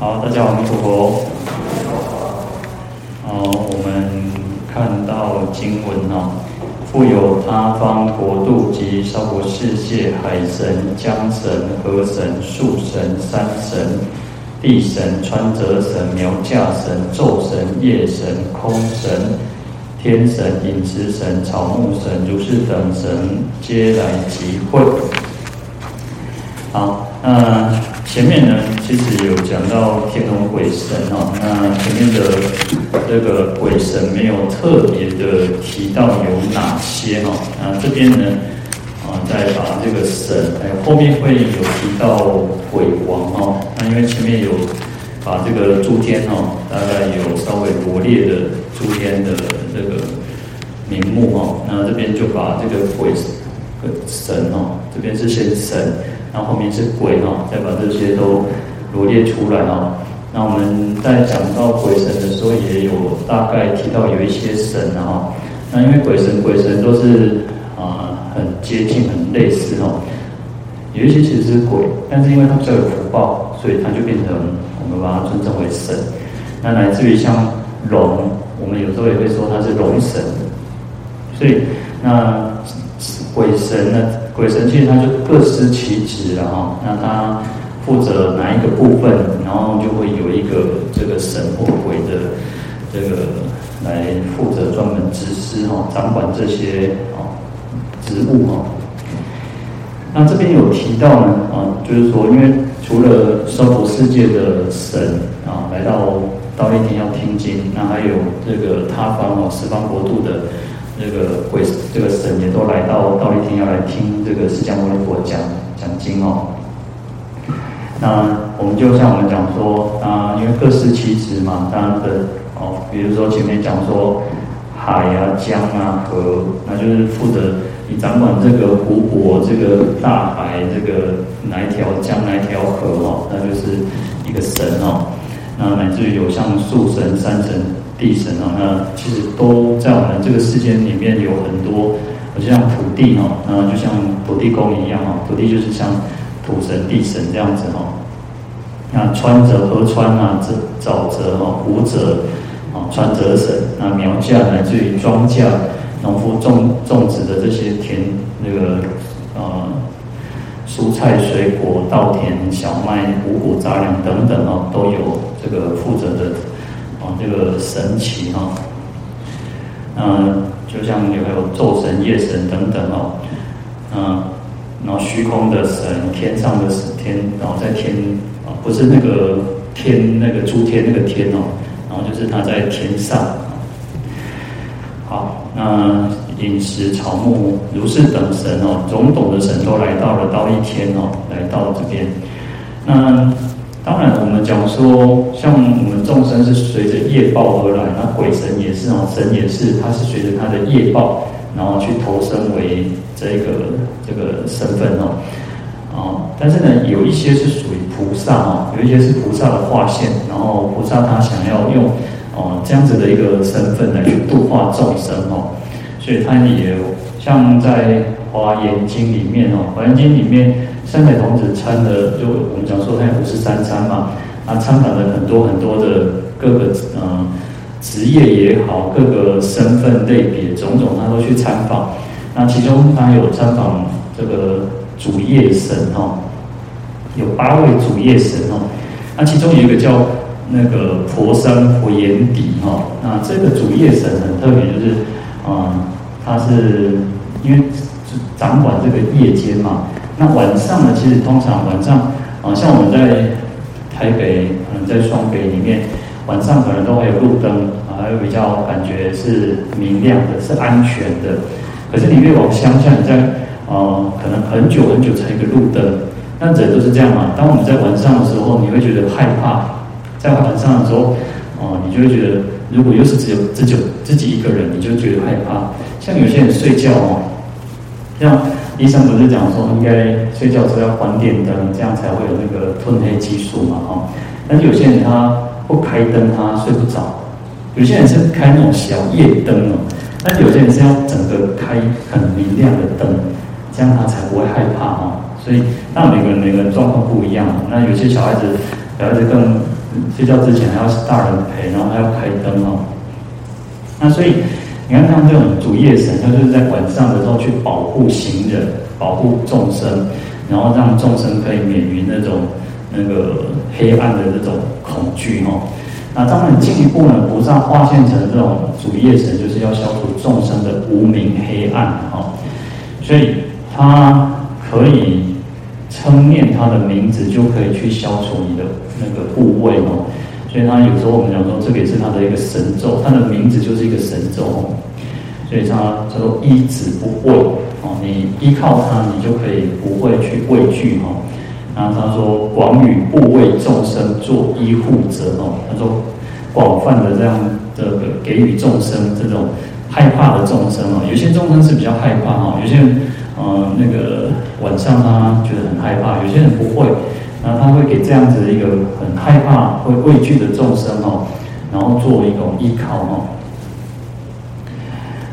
好，大家好，阿弥陀佛。好，我们看到经文哦，复有他方国度及娑婆世界海神、江神、河神、树神、山神、地神、穿泽神、苗架神、昼神、夜神、空神、天神、饮食神、草木神、如是等神，皆来集会。好，那前面呢，其实有讲到天龙鬼神哦。那前面的这个鬼神没有特别的提到有哪些哦。那这边呢，啊，再把这个神，哎，后面会有提到鬼王哦。那因为前面有把这个诸天哦，大概有稍微罗列的诸天的这个名目哦。那这边就把这个鬼神哦，这边是先神。然后后面是鬼哈，再把这些都罗列出来哈。那我们在讲到鬼神的时候，也有大概提到有一些神哈。那因为鬼神鬼神都是啊很接近很类似哈。有一些其实是鬼，但是因为他比较有福报，所以他就变成我们把它尊称为神。那来自于像龙，我们有时候也会说它是龙神。所以那鬼神呢？鬼神其实他就各司其职了哈，那他负责哪一个部分，然后就会有一个这个神或鬼的这个来负责专门执事哈，掌管这些啊职务哈。那这边有提到呢啊，就是说，因为除了娑婆世界的神啊来到忉利天要听经，那还有这个他方哦十方国度的。这个鬼，这个神也都来到忉利天要来听这个释迦牟尼佛讲讲经哦。那我们就像我们讲说啊，因为各司其职嘛，当然的哦，比如说前面讲说海啊、江啊、河，那就是负责你掌管这个湖泊、这个大海、这个哪一条江、哪一条河哦，那就是一个神哦。那乃至于有像树神、山神。地神哦，那其实都在我们这个世间里面有很多，就像土地哦，那就像土地公一样哦，土地就是像土神、地神这样子哦。那川泽、河川啊，这沼泽哦，湖泽哦，川泽神，那苗架乃至于庄稼，农夫种种植的这些田那个呃蔬菜、水果、稻田、小麦、五谷杂粮等等哦，都有这个负责的。这个神奇哈，嗯，就像有还有昼神、夜神等等哦，嗯，然后虚空的神、天上的神天，然后在天啊，不是那个天那个诸天那个天哦，然后就是他在天上。好，那饮食草木如是等神哦，种种的神都来到了到一天哦，来到这边，那。当然，我们讲说，像我们众生是随着业报而来，那鬼神也是哦，神也是，他是随着他的业报，然后去投生为这个这个身份哦，哦，但是呢，有一些是属于菩萨哦，有一些是菩萨的化现，然后菩萨他想要用哦这样子的一个身份来去度化众生哦，所以他也有像在华严经里面哦，华严经里面。三海童子参的，就我们讲说他五十三参嘛，啊，参访了很多很多的各个嗯职业也好，各个身份类别种种，他都去参访。那其中他有参访这个主业神哈，有八位主业神哦。那其中有一个叫那个婆山婆眼底哈，那这个主业神很特别，就是啊，他是因为掌管这个夜间嘛。那晚上呢？其实通常晚上，啊，像我们在台北，可能在双北里面，晚上可能都会有路灯，啊，还有比较感觉是明亮的，是安全的。可是你越往乡下，你在，呃，可能很久很久才一个路灯。那人都是这样嘛。当我们在晚上的时候，你会觉得害怕。在晚上的时候，哦、你就会觉得，如果又是只有自己自己一个人，你就觉得害怕。像有些人睡觉哦，像。医生不是讲说应该睡觉时候要关电灯，这样才会有那个褪黑激素嘛？哈，但是有些人他不开灯，他睡不着；有些人是开那种小夜灯哦，但有些人是要整个开很明亮的灯，这样他才不会害怕哈。所以，那每个人每个人状况不一样。那有些小孩子，小孩子更睡觉之前还要大人陪，然后还要开灯哦。那所以你看，像这种主夜神，他就是在晚上的时候去保护行人，保护众生，然后让众生可以免于那种那个黑暗的这种恐惧哦。那当然进一步呢，菩萨化现成这种主夜神，就是要消除众生的无明黑暗哦。所以他可以称念他的名字，就可以去消除你的那个部位哦。所以他有时候我们讲说，这个也是他的一个神咒，他的名字就是一个神咒。所以他叫做依止不畏哦，你依靠他，你就可以不会去畏惧哦。然后他说：“广与怖畏众生做依护者哦。”他说：“广泛的这样这个给予众生这种害怕的众生哦，有些众生是比较害怕哈，有些人呃那个晚上他觉得很害怕，有些人不会，那他会给这样子一个很害怕、会畏惧的众生哦，然后做一种依靠哦。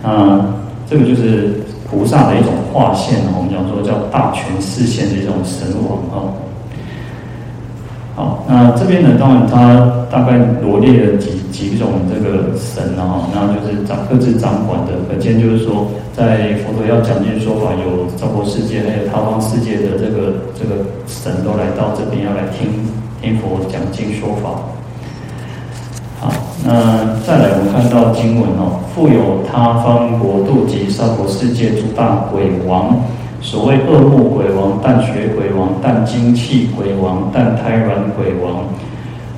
啊，这个就是。”菩萨的一种化现，我们讲说叫大权示现的一种神王哦。好，那这边呢，当然他大概罗列了几几种这个神啊，那就是掌各自掌管的。可见就是说，在佛陀要讲经说法，有娑婆世界，还有他方世界的这个这个神都来到这边要来听听佛讲经说法。好，那再来，我们看到经文哦，复有他方国度及娑婆世界诸大鬼王，所谓恶目鬼王、淡血鬼王、淡精气鬼王、淡胎卵鬼王、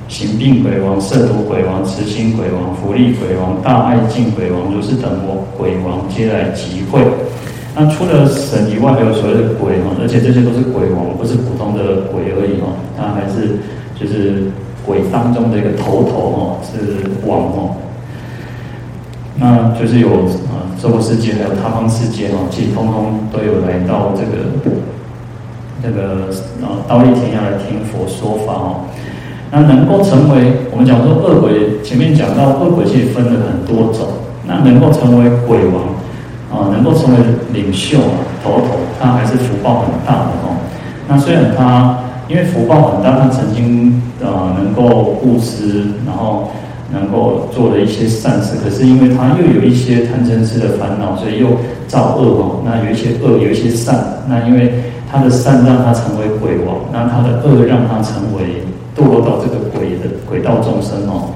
行病鬼王、色毒鬼王、慈心鬼王、福利鬼王、大爱敬鬼王，如是等魔鬼王皆来集会。那除了神以外，还有所谓的鬼哦，而且这些都是鬼王，不是普通的鬼而已哦，他还是就是。鬼当中的一个头头哦，是王哦，那就是有啊，娑婆世界还有他方世界哦，其实通通都有来到这个这个啊，忉利天要来听佛说法哦。那能够成为我们讲说恶鬼，前面讲到恶鬼其实分了很多种，那能够成为鬼王啊，能够成为领袖头头，他还是福报很大的哦。那虽然他。因为福报很大，他曾经呃能够布施，然后能够做了一些善事。可是因为他又有一些贪嗔痴的烦恼，所以又造恶哦。那有一些恶，有一些善。那因为他的善让他成为鬼王，那他的恶让他成为堕落到这个鬼的鬼道众生哦。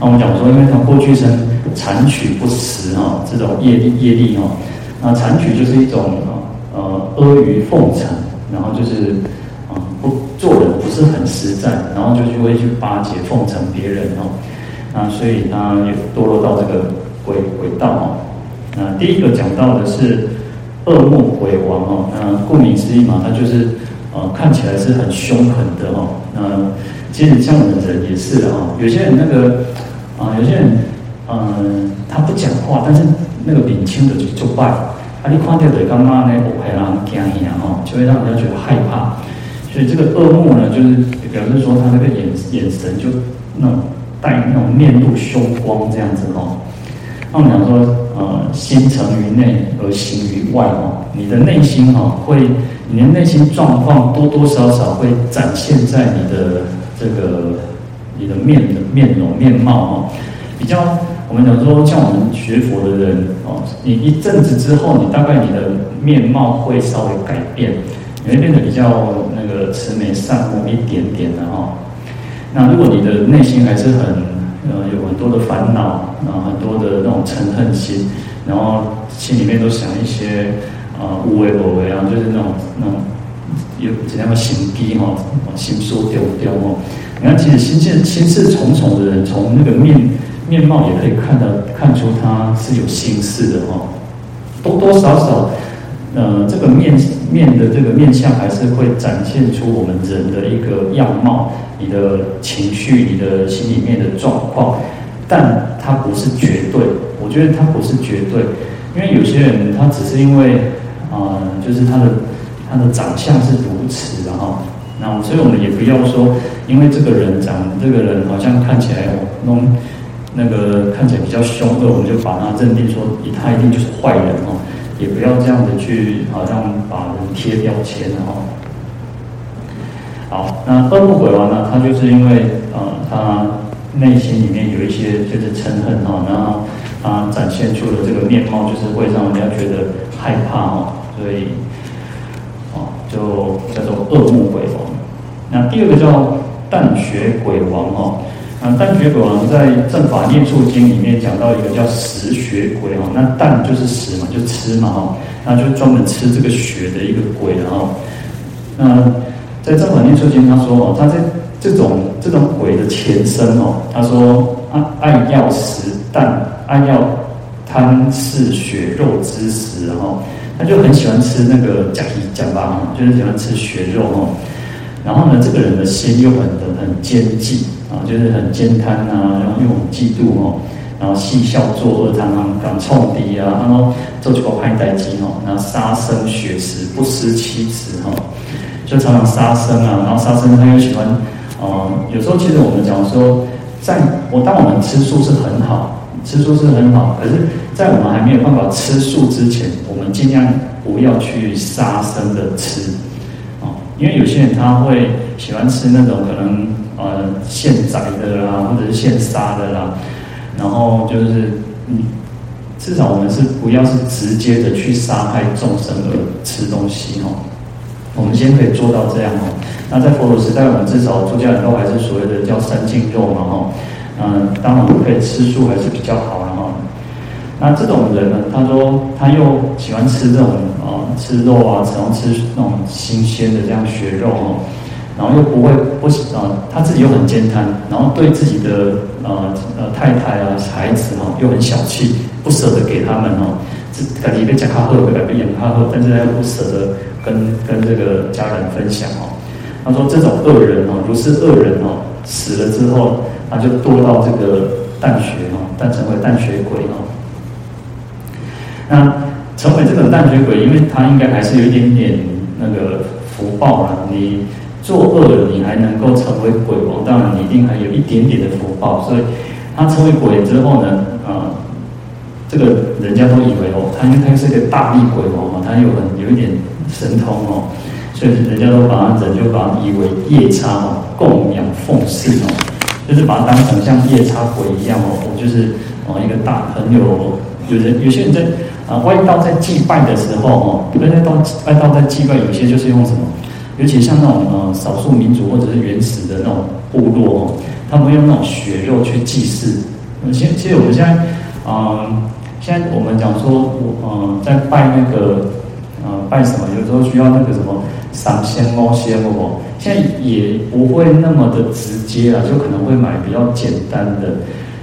那我们讲说，因为他过去生谗曲不实哈，这种业力业力哦。那谗曲就是一种呃阿谀奉承，然后就是。不做人不是很实在，然后就就会去巴结奉承别人哦，那所以他也堕落到这个轨轨道哦。那第一个讲到的是恶目鬼王哦，那顾名思义嘛，他就是呃看起来是很凶狠的哦。那其实像我们人也是啊哦，有些人那个啊、有些人嗯、他不讲话，但是那个脸青的就就败，啊，你看到的刚刚呢，我还让人惊一样哦，就会让人家觉得害怕。所以这个恶目呢，就是表示说他那个眼眼神就那种带那种面露凶光这样子哦。那我们讲说，呃，心诚于内而行于外哦，你的内心哈会，你的内心状况多多少少会展现在你的这个你的面的面容面貌哦。比较我们讲说，像我们学佛的人哦，你一阵子之后，你大概你的面貌会稍微改变。你会变得比较那个慈眉善目一点点的哈。那如果你的内心还是很呃有很多的烦恼，啊很多的那种嗔恨心，然后心里面都想一些啊无为不为啊，就是那种那种有怎样的心机哈，心说丢丢哦。你看，其实心事心事重重的人，从那个面面貌也可以看到看出他是有心事的哈，多多少少。呃，这个面面的这个面相还是会展现出我们人的一个样貌，你的情绪，你的心里面的状况，但它不是绝对。我觉得它不是绝对，因为有些人他只是因为、呃，就是他的他的长相是如此的哈。那所以我们也不要说，因为这个人长这个人好像看起来那那个看起来比较凶恶，我们就把他认定说，他一定就是坏人哦。也不要这样的去，好像把人贴标签哦。好，那恶目鬼王呢，他就是因为呃，他内心里面有一些就是嗔恨哈，然后他展现出的这个面貌，就是会让人家觉得害怕哦，所以哦，就叫做恶目鬼王。那第二个叫淡血鬼王哈，那淡血鬼王在《正法念处经》里面讲到一个叫食血鬼哦，那淡就是食嘛，就吃嘛哈，那就专门吃这个血的一个鬼哈，那。在《正法念处经》他说哦，他在这种这种鬼的前身哦，他说爱爱要食淡，爱要贪嗜血肉之食哈，他就很喜欢吃那个甲鱼甲巴哈，就是喜欢吃血肉哈。然后呢，这个人的心又很很奸计啊，就是很奸贪呐，然后又很嫉妒哦，然后戏笑作恶，常常敢冲敌啊，然后做几个派代机哦，然后杀生血食，不思妻子哈。就常常杀生啊，然后杀生他又喜欢，呃，有时候其实我们讲说，在我当我们吃素是很好，吃素是很好，可是，在我们还没有办法吃素之前，我们尽量不要去杀生的吃，因为有些人他会喜欢吃那种可能呃现宰的啦，或者是现杀的啦，然后就是嗯，至少我们是不要是直接的去杀害众生而吃东西哦。我们先可以做到这样哦。那在佛陀时代，我们至少出家人都还是所谓的叫三净肉嘛哈。嗯，当然我们可以吃素还是比较好的哈。那这种人呢，他说他又喜欢吃这种、吃肉啊，然后吃那种新鲜的这样血肉哦，然后又不会不啊、他自己又很慳贪，然后对自己的呃呃太太啊孩子哈又很小气，不舍得给他们哦。自己被加卡赫，被被养卡赫，但是他又不舍得。跟跟这个家人分享哦，他说这种恶人哦，如是恶人哦，死了之后，他就堕到这个淡血哦，但成为淡血鬼哦。那成为淡血鬼，因为他应该还是有一点点那个福报啊。你作恶，你还能够成为鬼王，当然你一定还有一点点的福报。所以他成为鬼之后呢，啊，这个人家都以为哦，他因为他是个大力鬼王嘛，他有很有一点。神通哦，所以人家都把他人就把他以为夜叉哦，供养奉侍哦，就是把他当成像夜叉鬼一样哦，就是哦一个大很有有人有些人在啊外道在祭拜的时候哦，外道外道在祭拜，有些就是用什么，尤其像那种呃少数民族或者是原始的那种部落哦，他们用那种血肉去祭祀。现其实我们现在啊、呃，现在我们讲说我呃在拜那个。呃，拜什么？有时候需要那个什么上香、摸香，哦，现在也不会那么的直接了，就可能会买比较简单的。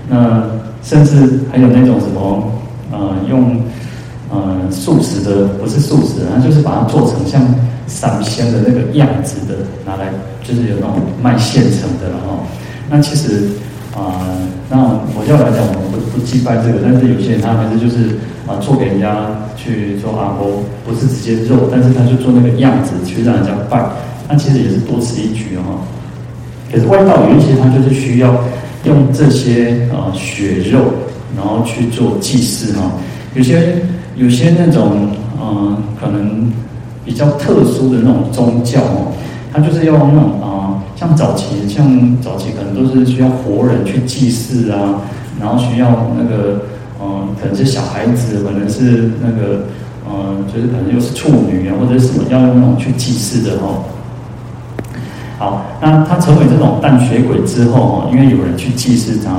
那甚至还有那种什么，呃，用呃素食的，不是素食，然后就是把它做成像上香的那个样子的，拿来就是有那种卖现成的了哈。那其实啊、那佛教来讲，我们不不祭拜这个，但是有些人他还是就是。啊，做给人家去做阿婆，不是直接肉，但是他就做那个样子去让人家拜，那其实也是多此一举哦。可是外道有一些，他就是需要用这些啊血肉，然后去做祭祀哈。有些有些那种嗯，可能比较特殊的那种宗教哦，他就是要那种啊，像早期像早期可能都是需要活人去祭祀啊，然后需要那个。嗯，可能是小孩子，可能是那个，嗯，就是可能又是处女啊，或者什么要用那种去祭祀的哦。好，那他成为这种淡血鬼之后哦，因为有人去祭祀他，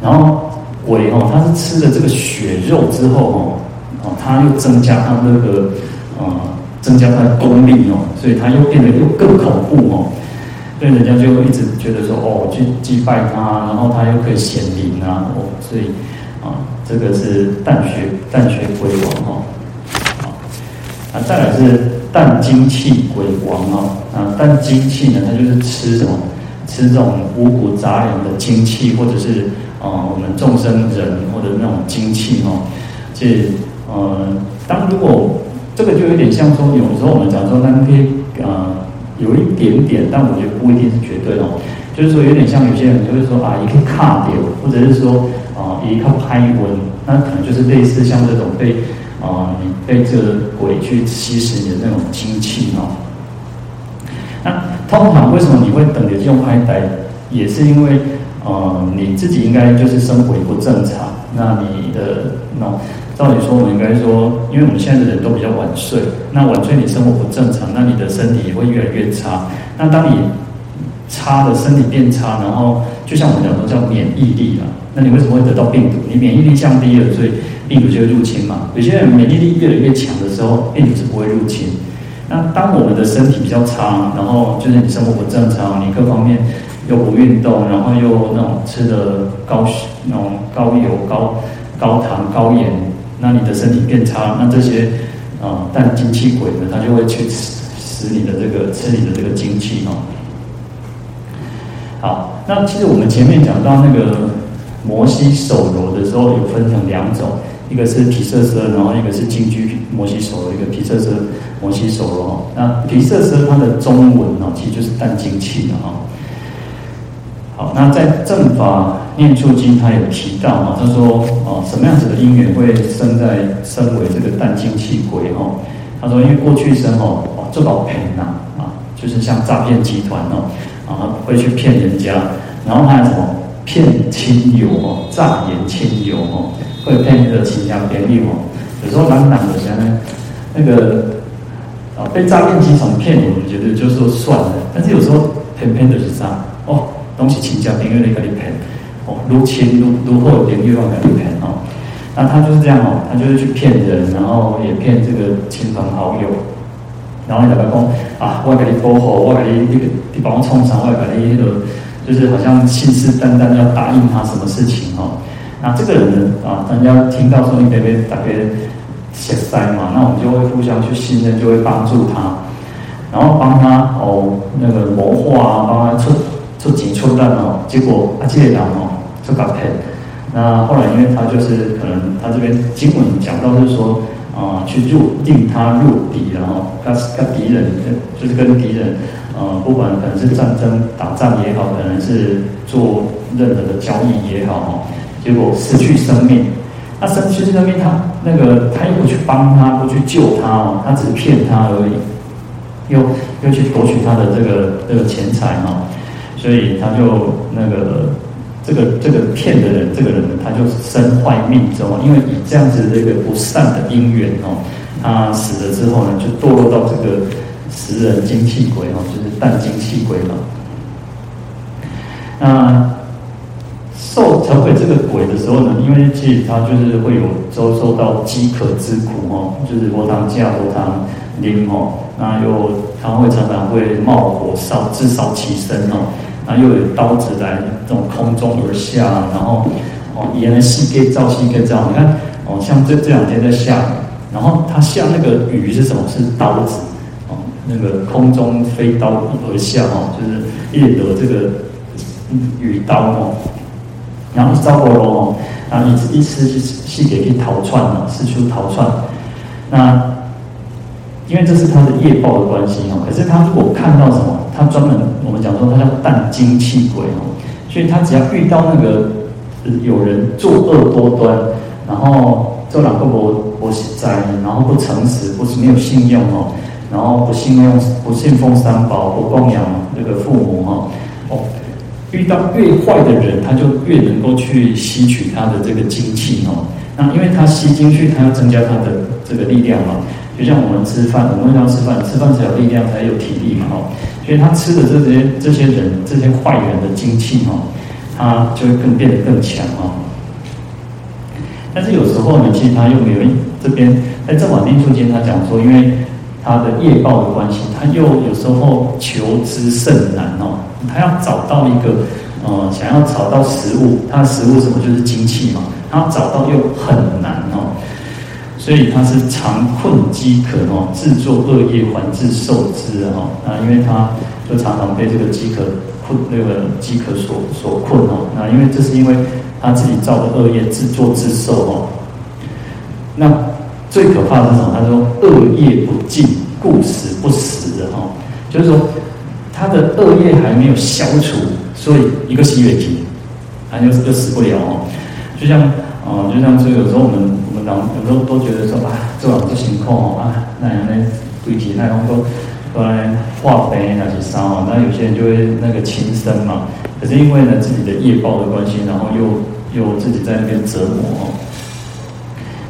然后鬼哦，他是吃了这个血肉之后哦，哦，他又增加他那个，呃，增加他的功力哦，所以他又变得又更恐怖哦，所以人家就一直觉得说哦，去祭拜他，然后他又可以显灵啊，哦，所以啊。这个是淡血淡血鬼王哦，啊，再来是淡精气鬼王哦，啊，淡精气呢，它就是吃什么？吃这种五谷杂粮的精气，或者是啊、我们众生人或者那种精气哦。这呃，当如果这个就有点像说，有时候我们讲说，那可以啊，有一点点，但我觉得不一定是绝对哦。就是说，有点像有些人就会说啊，一个卡掉，或者是说。啊，一个拍温，那可能就是类似像这种被啊，你被这个鬼去吸食你的那种精气哦。那通常为什么你会等着用爱呆，也是因为呃你自己应该就是生活不正常，那你的那照理说我们应该说，因为我们现在的人都比较晚睡，那晚睡你生活不正常，那你的身体也会越来越差。那当你差的身体变差，然后就像我们讲说叫免疫力啊，那你为什么会得到病毒？你免疫力降低了，所以病毒就会入侵嘛。有些人免疫力越来越强的时候，病毒是不会入侵。那当我们的身体比较差，然后就是你生活不正常，你各方面又不运动，然后又那种吃的高那种高油、高高糖、高盐，那你的身体变差，那这些啊，但精气鬼呢，他就会去吃使你的这个吃你的这个精气哦。好，那其实我们前面讲到那个摩西手揉的时候，有分成两种。一个是毗舍舍，然后一个是金居摩西手揉，一个毗舍舍摩西手揉哈。那毗舍舍它的中文哦，其实就是淡精气的哈。好，那在正法念处经，他有提到哈，他说哦，什么样子的因缘会生在身为这个淡精气鬼哈？他说，因为过去生哦，做到骗呐啊，就是像诈骗集团哦，啊会去骗人家，然后还有什么骗亲友哦，诈言亲友哦。会骗那个亲家便宜哦，有时候懒懒的想呢，那个啊被诈骗集团骗，我们觉得就说算了，但是有时候偏偏的是这样哦，东西亲家便宜你给你骗哦，如亲如如后点欲望给你骗哦，那他就是这样哦，他就是去骗人，然后也骗这个亲朋好友，然后你大家讲啊，我给你保护，我给你那个你帮我冲上，我给你那个就是好像信誓旦旦要答应他什么事情哦。那这个人呢啊，人家听到说你被被大家血塞嘛，那我们就会互相去信任，就会帮助他，然后帮他哦那个谋划啊，帮他出出钱出力哦。结果啊，这个人哦就搞骗。那后来因为他就是可能他这边经文讲到就是说啊，去入令他入敌，然后跟跟敌人就是跟敌人呃，不管可能是战争打仗也好，可能是做任何的交易也好哦。结果失去生命，那失失去生命，他那个他又不去帮他，不去救他哦，他只是骗他而已，又又去夺取他的这个这个钱财哈，所以他就那个这个这个骗的人，这个人他就身坏命终，因为以这样子这个不善的因缘哦，他死了之后呢，就堕落到这个食人精气鬼哦，就是淡精气鬼嘛，那。受成为这个鬼的时候呢，因为其实他就是会有遭受到饥渴之苦哦，就是无当家无当邻哦，那又他会常常会冒火烧自烧其身哦，那又有刀子来从空中而下，然后哦沿着西给照西给照，你看哦像这这两天在下，然后他下那个雨是什么？是刀子哦，那个空中飞刀而下哦，就是掠夺这个雨刀哦。然后招过龙，然后一直一直去去给去逃窜了，四处逃窜。那因为这是他的业报的关系哦。可是他如果看到什么，他专门我们讲说他叫淡精气鬼哦。所以他只要遇到那个有人作恶多端，然后做两个不不实在，然后不诚实，不是没有信用哦，然后不信用不信奉三宝，不供养那个父母哦哦。遇到越坏的人，他就越能够去吸取他的这个精气哦。那因为他吸进去，他要增加他的这个力量嘛。就像我们吃饭，我们要吃饭，吃饭才有力量，才有体力嘛哦。所以他吃的这些这些人，这些坏人的精气哦，他就会更变得更强哦。但是有时候呢，其实他又没有这边在正法念处经，他讲说，因为他的业报的关系，他又有时候求之甚难哦。他要找到一个，呃，想要找到食物，他的食物什么就是精气嘛，他要找到又很难，所以他是常困饥渴哦，自作恶业还自受之哦，那因为他就常常被这个饥渴困，那个饥渴所所困哦，那因为这是因为他自己造的恶业，自作自受哦。那最可怕的是什么？他说恶业不尽，故死不死的哦，就是说。他的恶业还没有消除，所以一个吸血鬼，他就就死不了哦。就像哦、就像这有时候我们我们老有时候都觉得说啊，这种不行控哦啊，那样呢，对体那种都都来化肥那些沙哦，那有些人就会那个轻生嘛。可是因为呢自己的业报的关系，然后又又自己在那边折磨哦。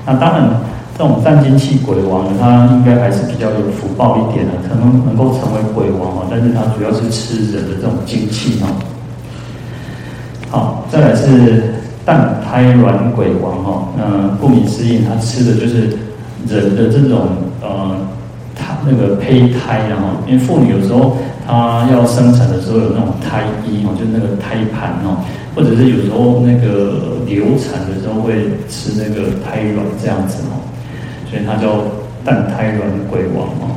那当然，这种淡精气鬼王，他应该还是比较有福报一点的，可能能够成为鬼王哦。但是他主要是吃人的这种精气哦。好，再来是蛋胎卵鬼王哈。那顾名思义，他吃的就是人的这种呃，他那个胚胎，然后因为妇女有时候她要生产的时候有那种胎衣哦，就是那个胎盘哦，或者是有时候那个流产的时候会吃那个胎卵这样子哦，所以它叫蛋胎卵鬼王哦。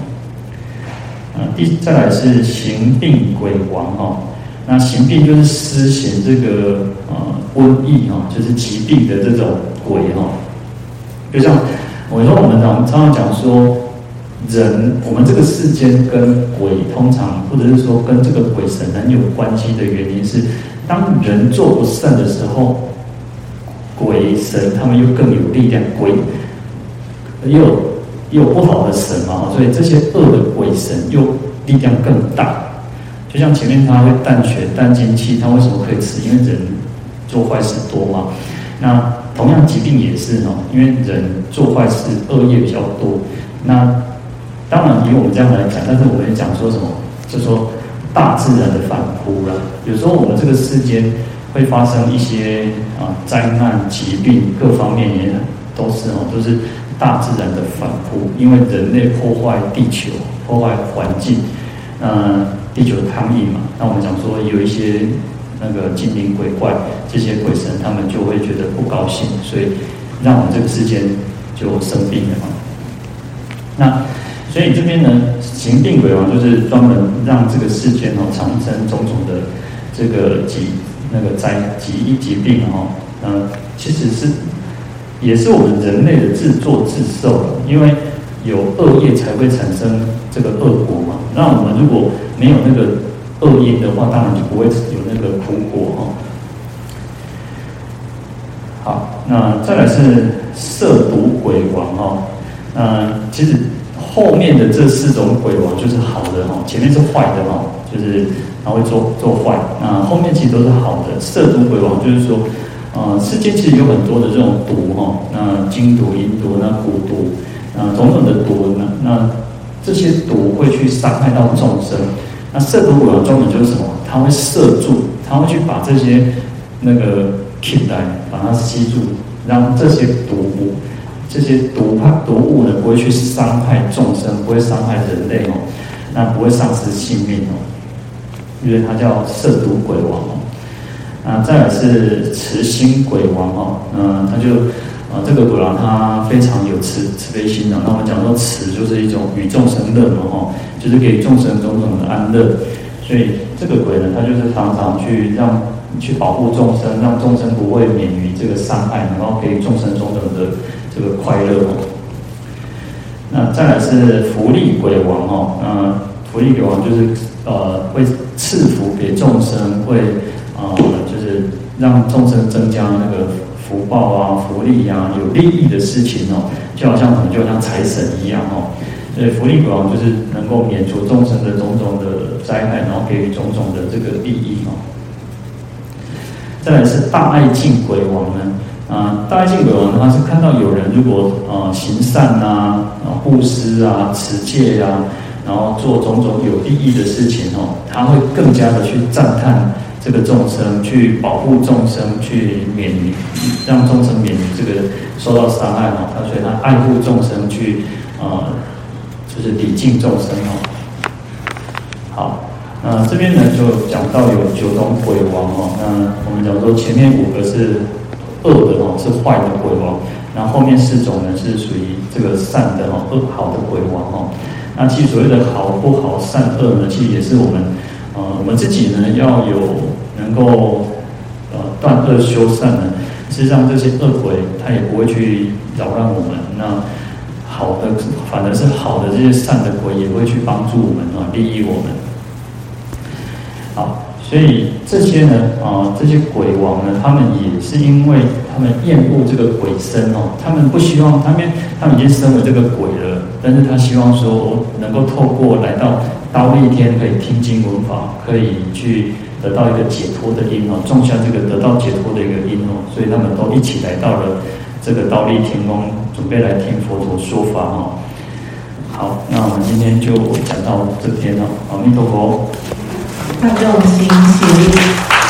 啊，第再来是行病鬼王哈。那行病就是施行这个呃瘟疫哈，就是疾病的这种鬼哈。就像我说，我们常常常讲说，人我们这个世间跟鬼通常，或者是说跟这个鬼神很有关系的原因是，当人做不善的时候，鬼神他们又更有力量，鬼又又不好的神嘛，所以这些恶的鬼神又力量更大。就像前面他会淡血、淡精气，他为什么可以吃？因为人做坏事多嘛。那同样疾病也是哦，因为人做坏事恶业比较多。那当然以我们这样来讲，但是我们讲说什么？就说大自然的反扑了。有时候我们这个世间会发生一些啊灾难、疾病，各方面也都是哦，都是大自然的反扑。因为人类破坏地球、破坏环境，嗯。地球的抗议嘛，那我们讲说有一些那个精灵鬼怪，这些鬼神他们就会觉得不高兴，所以让我们这个世间就生病了嘛。那所以这边呢，行病鬼王就是专门让这个世间哦产生种种的这个疾那个灾疾疾病哦，呃，其实是也是我们人类的自作自受，因为有恶业才会产生这个恶果嘛。那我们如果没有那个恶因的话，当然就不会有那个苦果哈。好，那再来是色毒鬼王哈。嗯，其实后面的这四种鬼王就是好的哈，前面是坏的哈，就是他会做做坏。那后面其实都是好的。色毒鬼王就是说，呃，世间其实有很多的这种毒哈，那金毒、银毒、那蛊毒，啊，种种的毒呢，那这些毒会去伤害到众生。那摄毒鬼王专门就是什么？他会摄住，他会去把这些那个 keep 来，把它吸住，让这些毒物、这些毒它毒物呢，不会去伤害众生，不会伤害人类哦，那不会丧失性命哦，因为它叫摄毒鬼王哦。啊，再来是慈心鬼王哦，嗯，他就。啊，这个鬼王他非常有慈慈悲心的。那我们讲说慈就是一种与众生乐嘛，哈，就是给众生种种的安乐。所以这个鬼呢，他就是常常去让去保护众生，让众生不会免于这个伤害，然后给众生种种的这个快乐。那再来是福利鬼王哦，那福利鬼王就是呃会赐福给众生，会啊、呃、就是让众生增加那个。福报啊，福利、啊，有利益的事情哦，就好像什么，就好像财神一样哦。所以福利鬼王就是能够免除众生的种种的灾害，然后给予种种的这个利益哦。再来是大爱敬鬼王呢，啊，大爱敬鬼王他是看到有人如果啊行善呐，啊布施啊持戒呀，然后做种种有利益的事情哦，他会更加的去赞叹。这个众生去保护众生，去免于让众生免于这个受到伤害哈，他所以他爱护众生去，呃，就是礼敬众生哦。好，那这边呢就讲到有九种鬼王哦，那我们讲说前面五个是恶的哦，是坏的鬼王，然后后面四种呢是属于这个善的哦，恶好的鬼王哦。那其实所谓的好不好、善恶呢，其实也是我们。呃，我们自己呢要有能够呃断恶修善呢，实际上这些恶鬼他也不会去扰乱我们。那好的，反而是好的这些善的鬼也会去帮助我们啊，利益我们。好，所以这些呢，啊、这些鬼王呢，他们也是因为他们厌恶这个鬼身哦，他们不希望他们他们已经身为这个鬼了，但是他希望说能够透过来到忉利天，可以听经闻法，可以去得到一个解脱的因哦，种下这个得到解脱的一个因哦，所以他们都一起来到了这个倒立天宫，准备来听佛陀说法哦。好，那我们今天就讲到这边了，阿弥陀佛。大众心起立。